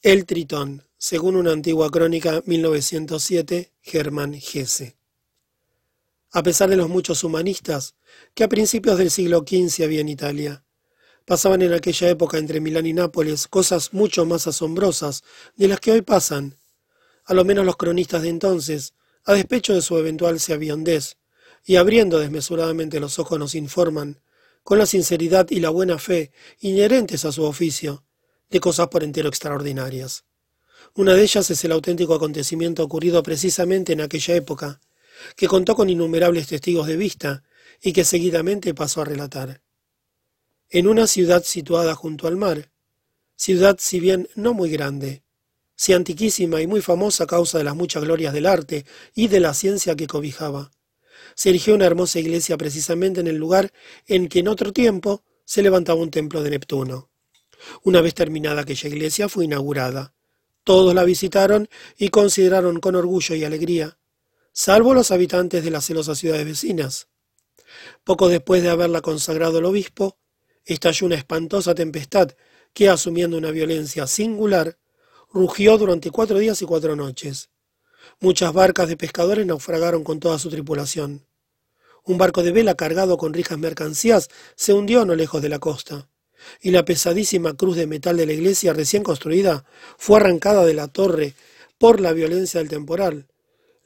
El Tritón, según una antigua crónica 1907, Germán Gese. A pesar de los muchos humanistas que a principios del siglo XV había en Italia, pasaban en aquella época entre Milán y Nápoles cosas mucho más asombrosas de las que hoy pasan. A lo menos los cronistas de entonces, a despecho de su eventual seaviondez, y abriendo desmesuradamente los ojos nos informan, con la sinceridad y la buena fe inherentes a su oficio, de cosas por entero extraordinarias. Una de ellas es el auténtico acontecimiento ocurrido precisamente en aquella época, que contó con innumerables testigos de vista y que seguidamente pasó a relatar. En una ciudad situada junto al mar, ciudad si bien no muy grande, si antiquísima y muy famosa a causa de las muchas glorias del arte y de la ciencia que cobijaba, se erigió una hermosa iglesia precisamente en el lugar en que en otro tiempo se levantaba un templo de Neptuno. Una vez terminada aquella iglesia fue inaugurada. Todos la visitaron y consideraron con orgullo y alegría, salvo los habitantes de las celosas ciudades vecinas. Poco después de haberla consagrado el obispo, estalló una espantosa tempestad que, asumiendo una violencia singular, rugió durante cuatro días y cuatro noches. Muchas barcas de pescadores naufragaron con toda su tripulación. Un barco de vela cargado con ricas mercancías se hundió no lejos de la costa y la pesadísima cruz de metal de la iglesia recién construida fue arrancada de la torre por la violencia del temporal.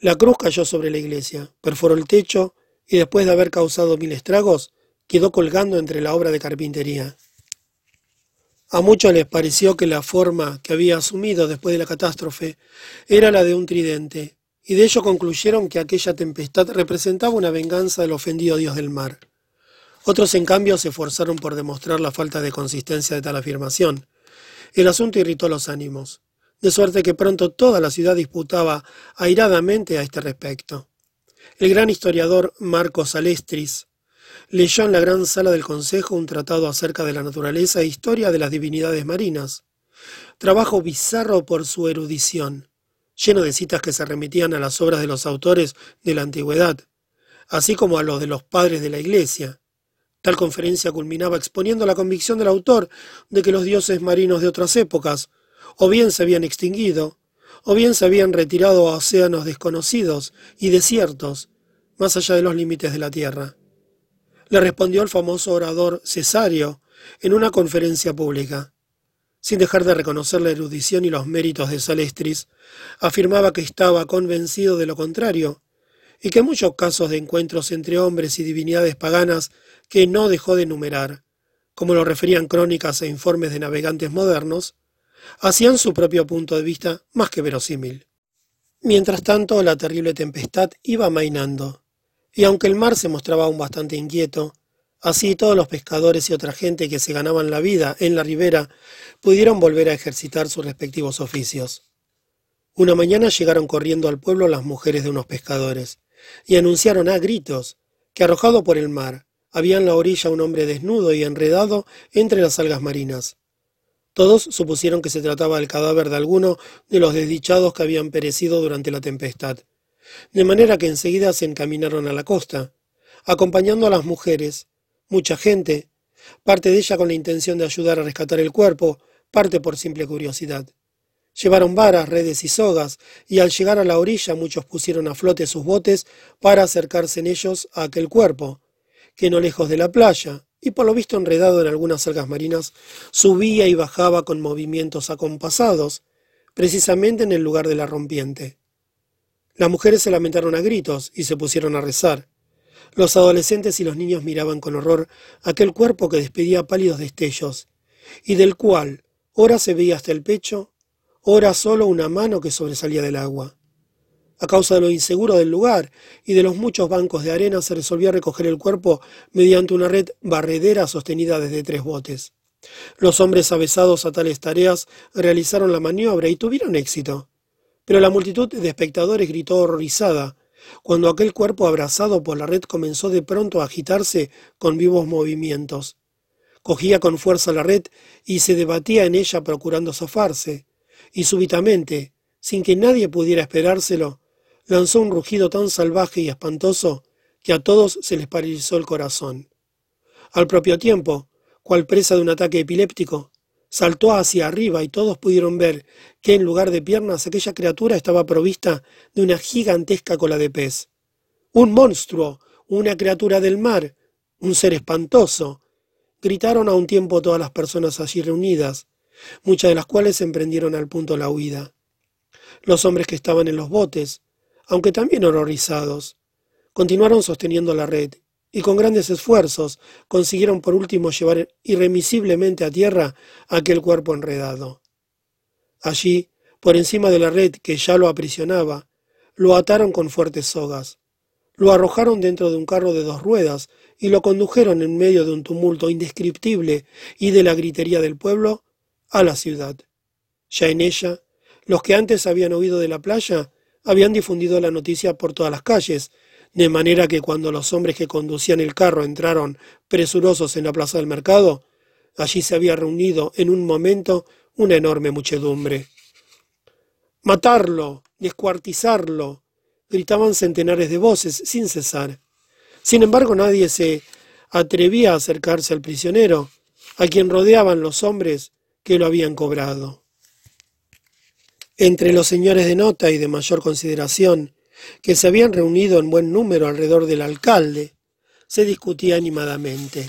La cruz cayó sobre la iglesia, perforó el techo y después de haber causado mil estragos, quedó colgando entre la obra de carpintería. A muchos les pareció que la forma que había asumido después de la catástrofe era la de un tridente, y de ello concluyeron que aquella tempestad representaba una venganza del ofendido dios del mar. Otros, en cambio, se esforzaron por demostrar la falta de consistencia de tal afirmación. El asunto irritó los ánimos, de suerte que pronto toda la ciudad disputaba airadamente a este respecto. El gran historiador Marcos Alestris leyó en la gran sala del Consejo un tratado acerca de la naturaleza e historia de las divinidades marinas, trabajo bizarro por su erudición, lleno de citas que se remitían a las obras de los autores de la antigüedad, así como a los de los padres de la Iglesia, Tal conferencia culminaba exponiendo la convicción del autor de que los dioses marinos de otras épocas o bien se habían extinguido, o bien se habían retirado a océanos desconocidos y desiertos, más allá de los límites de la tierra. Le respondió el famoso orador Cesario en una conferencia pública. Sin dejar de reconocer la erudición y los méritos de Salestris, afirmaba que estaba convencido de lo contrario, y que muchos casos de encuentros entre hombres y divinidades paganas que no dejó de enumerar, como lo referían crónicas e informes de navegantes modernos, hacían su propio punto de vista más que verosímil. Mientras tanto, la terrible tempestad iba amainando, y aunque el mar se mostraba aún bastante inquieto, así todos los pescadores y otra gente que se ganaban la vida en la ribera pudieron volver a ejercitar sus respectivos oficios. Una mañana llegaron corriendo al pueblo las mujeres de unos pescadores, y anunciaron a gritos que arrojado por el mar había en la orilla un hombre desnudo y enredado entre las algas marinas. Todos supusieron que se trataba del cadáver de alguno de los desdichados que habían perecido durante la tempestad, de manera que enseguida se encaminaron a la costa, acompañando a las mujeres, mucha gente, parte de ella con la intención de ayudar a rescatar el cuerpo, parte por simple curiosidad. Llevaron varas, redes y sogas, y al llegar a la orilla muchos pusieron a flote sus botes para acercarse en ellos a aquel cuerpo, que no lejos de la playa, y por lo visto enredado en algunas algas marinas, subía y bajaba con movimientos acompasados, precisamente en el lugar de la rompiente. Las mujeres se lamentaron a gritos y se pusieron a rezar. Los adolescentes y los niños miraban con horror aquel cuerpo que despedía pálidos destellos, y del cual ora se veía hasta el pecho, ora solo una mano que sobresalía del agua. A causa de lo inseguro del lugar y de los muchos bancos de arena, se resolvió recoger el cuerpo mediante una red barredera sostenida desde tres botes. Los hombres avesados a tales tareas realizaron la maniobra y tuvieron éxito. Pero la multitud de espectadores gritó horrorizada cuando aquel cuerpo abrazado por la red comenzó de pronto a agitarse con vivos movimientos. Cogía con fuerza la red y se debatía en ella procurando zafarse y súbitamente, sin que nadie pudiera esperárselo, lanzó un rugido tan salvaje y espantoso que a todos se les paralizó el corazón. Al propio tiempo, cual presa de un ataque epiléptico, Saltó hacia arriba y todos pudieron ver que en lugar de piernas aquella criatura estaba provista de una gigantesca cola de pez. Un monstruo, una criatura del mar, un ser espantoso. Gritaron a un tiempo todas las personas allí reunidas, muchas de las cuales emprendieron al punto la huida. Los hombres que estaban en los botes, aunque también horrorizados, continuaron sosteniendo la red y con grandes esfuerzos consiguieron por último llevar irremisiblemente a tierra aquel cuerpo enredado. Allí, por encima de la red que ya lo aprisionaba, lo ataron con fuertes sogas, lo arrojaron dentro de un carro de dos ruedas y lo condujeron en medio de un tumulto indescriptible y de la gritería del pueblo a la ciudad. Ya en ella, los que antes habían oído de la playa habían difundido la noticia por todas las calles, de manera que cuando los hombres que conducían el carro entraron presurosos en la plaza del mercado, allí se había reunido en un momento una enorme muchedumbre. Matarlo, descuartizarlo, gritaban centenares de voces sin cesar. Sin embargo, nadie se atrevía a acercarse al prisionero, a quien rodeaban los hombres que lo habían cobrado. Entre los señores de nota y de mayor consideración, que se habían reunido en buen número alrededor del alcalde, se discutía animadamente.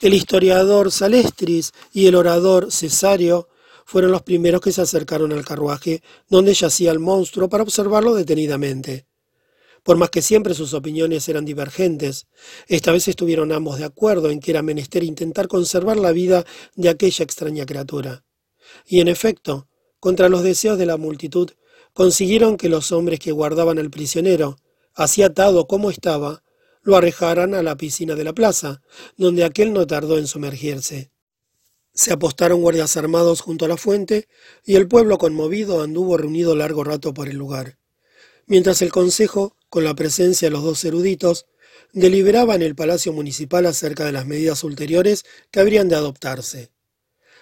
El historiador Salestris y el orador Cesario fueron los primeros que se acercaron al carruaje donde yacía el monstruo para observarlo detenidamente. Por más que siempre sus opiniones eran divergentes, esta vez estuvieron ambos de acuerdo en que era menester intentar conservar la vida de aquella extraña criatura. Y en efecto, contra los deseos de la multitud, consiguieron que los hombres que guardaban al prisionero, así atado como estaba, lo arrejaran a la piscina de la plaza, donde aquel no tardó en sumergirse. Se apostaron guardias armados junto a la fuente, y el pueblo conmovido anduvo reunido largo rato por el lugar. Mientras el consejo, con la presencia de los dos eruditos, deliberaba en el palacio municipal acerca de las medidas ulteriores que habrían de adoptarse.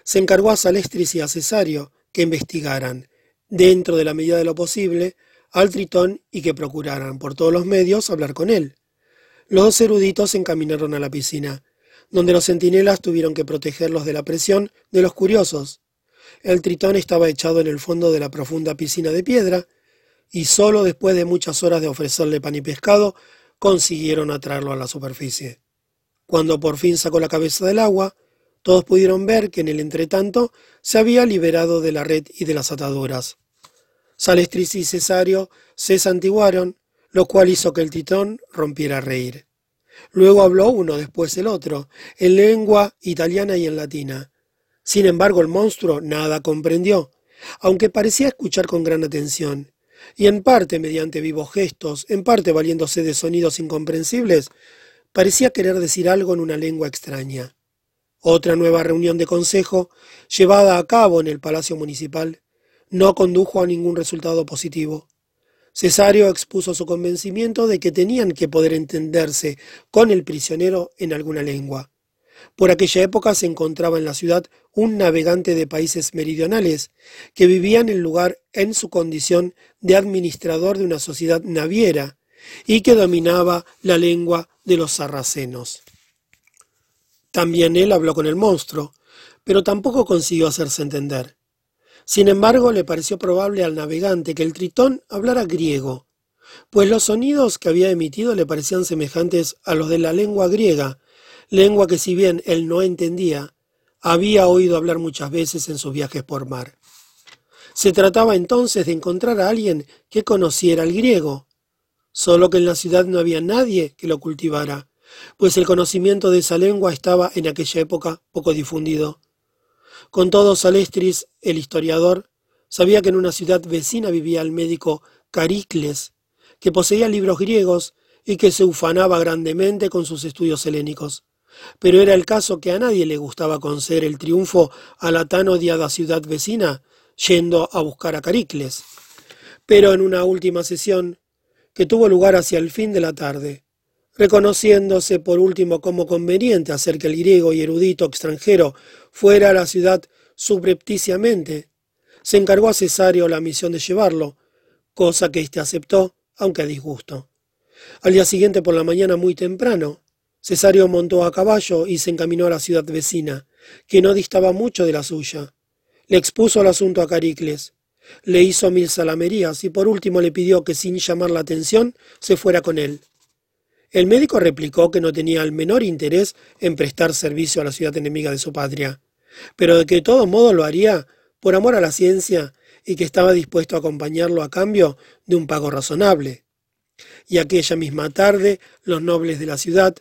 Se encargó a Salestris y a Cesario que investigaran, dentro de la medida de lo posible, al Tritón y que procuraran por todos los medios hablar con él. Los dos eruditos se encaminaron a la piscina, donde los centinelas tuvieron que protegerlos de la presión de los curiosos. El Tritón estaba echado en el fondo de la profunda piscina de piedra, y sólo después de muchas horas de ofrecerle pan y pescado, consiguieron atraerlo a la superficie. Cuando por fin sacó la cabeza del agua, todos pudieron ver que en el entretanto se había liberado de la red y de las ataduras. Salestris y Cesario se santiguaron, lo cual hizo que el titón rompiera a reír. Luego habló uno, después el otro, en lengua italiana y en latina. Sin embargo, el monstruo nada comprendió, aunque parecía escuchar con gran atención, y en parte mediante vivos gestos, en parte valiéndose de sonidos incomprensibles, parecía querer decir algo en una lengua extraña. Otra nueva reunión de consejo, llevada a cabo en el Palacio Municipal, no condujo a ningún resultado positivo. Cesario expuso su convencimiento de que tenían que poder entenderse con el prisionero en alguna lengua. Por aquella época se encontraba en la ciudad un navegante de países meridionales que vivía en el lugar en su condición de administrador de una sociedad naviera y que dominaba la lengua de los sarracenos. También él habló con el monstruo, pero tampoco consiguió hacerse entender. Sin embargo, le pareció probable al navegante que el tritón hablara griego, pues los sonidos que había emitido le parecían semejantes a los de la lengua griega, lengua que si bien él no entendía, había oído hablar muchas veces en sus viajes por mar. Se trataba entonces de encontrar a alguien que conociera el griego, solo que en la ciudad no había nadie que lo cultivara, pues el conocimiento de esa lengua estaba en aquella época poco difundido. Con todo, Salestris, el historiador, sabía que en una ciudad vecina vivía el médico Caricles, que poseía libros griegos y que se ufanaba grandemente con sus estudios helénicos. Pero era el caso que a nadie le gustaba conceder el triunfo a la tan odiada ciudad vecina, yendo a buscar a Caricles. Pero en una última sesión, que tuvo lugar hacia el fin de la tarde, reconociéndose por último como conveniente hacer que el griego y erudito extranjero fuera a la ciudad subrepticiamente, se encargó a Cesario la misión de llevarlo, cosa que éste aceptó, aunque a disgusto. Al día siguiente por la mañana muy temprano, Cesario montó a caballo y se encaminó a la ciudad vecina, que no distaba mucho de la suya. Le expuso el asunto a Caricles, le hizo mil salamerías y por último le pidió que sin llamar la atención se fuera con él. El médico replicó que no tenía el menor interés en prestar servicio a la ciudad enemiga de su patria, pero de que de todo modo lo haría por amor a la ciencia y que estaba dispuesto a acompañarlo a cambio de un pago razonable. Y aquella misma tarde los nobles de la ciudad,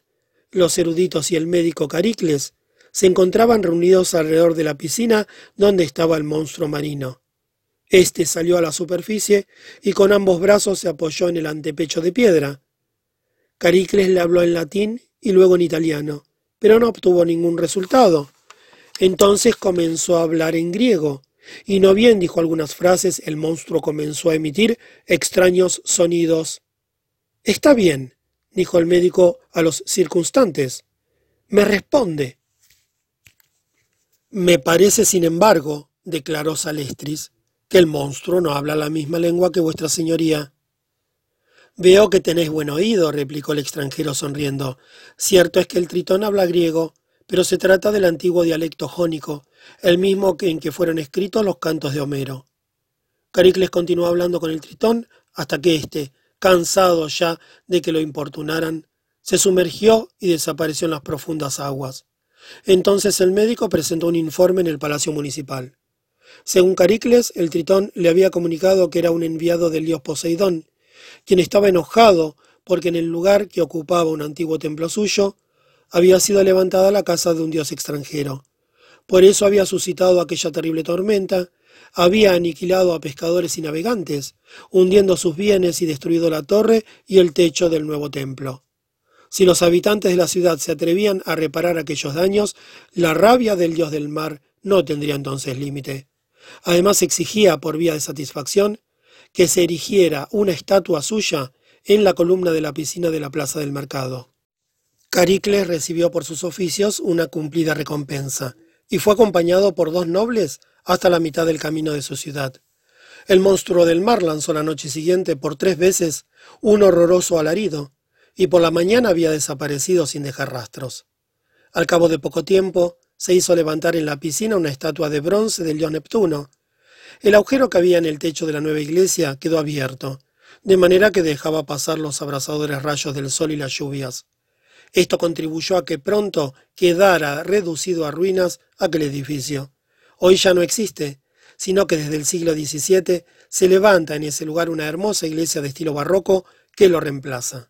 los eruditos y el médico Caricles se encontraban reunidos alrededor de la piscina donde estaba el monstruo marino. Este salió a la superficie y con ambos brazos se apoyó en el antepecho de piedra. Caricles le habló en latín y luego en italiano, pero no obtuvo ningún resultado. Entonces comenzó a hablar en griego, y no bien dijo algunas frases, el monstruo comenzó a emitir extraños sonidos. Está bien, dijo el médico a los circunstantes. Me responde. Me parece, sin embargo, declaró Salestris, que el monstruo no habla la misma lengua que vuestra señoría. Veo que tenéis buen oído, replicó el extranjero sonriendo. Cierto es que el tritón habla griego, pero se trata del antiguo dialecto jónico, el mismo en que fueron escritos los cantos de Homero. Caricles continuó hablando con el tritón hasta que éste, cansado ya de que lo importunaran, se sumergió y desapareció en las profundas aguas. Entonces el médico presentó un informe en el Palacio Municipal. Según Caricles, el tritón le había comunicado que era un enviado del dios Poseidón, quien estaba enojado porque en el lugar que ocupaba un antiguo templo suyo, había sido levantada la casa de un dios extranjero. Por eso había suscitado aquella terrible tormenta, había aniquilado a pescadores y navegantes, hundiendo sus bienes y destruido la torre y el techo del nuevo templo. Si los habitantes de la ciudad se atrevían a reparar aquellos daños, la rabia del dios del mar no tendría entonces límite. Además exigía, por vía de satisfacción, que se erigiera una estatua suya en la columna de la piscina de la plaza del mercado. Caricles recibió por sus oficios una cumplida recompensa, y fue acompañado por dos nobles hasta la mitad del camino de su ciudad. El monstruo del mar lanzó la noche siguiente por tres veces un horroroso alarido, y por la mañana había desaparecido sin dejar rastros. Al cabo de poco tiempo, se hizo levantar en la piscina una estatua de bronce del dios Neptuno. El agujero que había en el techo de la nueva iglesia quedó abierto, de manera que dejaba pasar los abrasadores rayos del sol y las lluvias. Esto contribuyó a que pronto quedara reducido a ruinas aquel edificio. Hoy ya no existe, sino que desde el siglo XVII se levanta en ese lugar una hermosa iglesia de estilo barroco que lo reemplaza.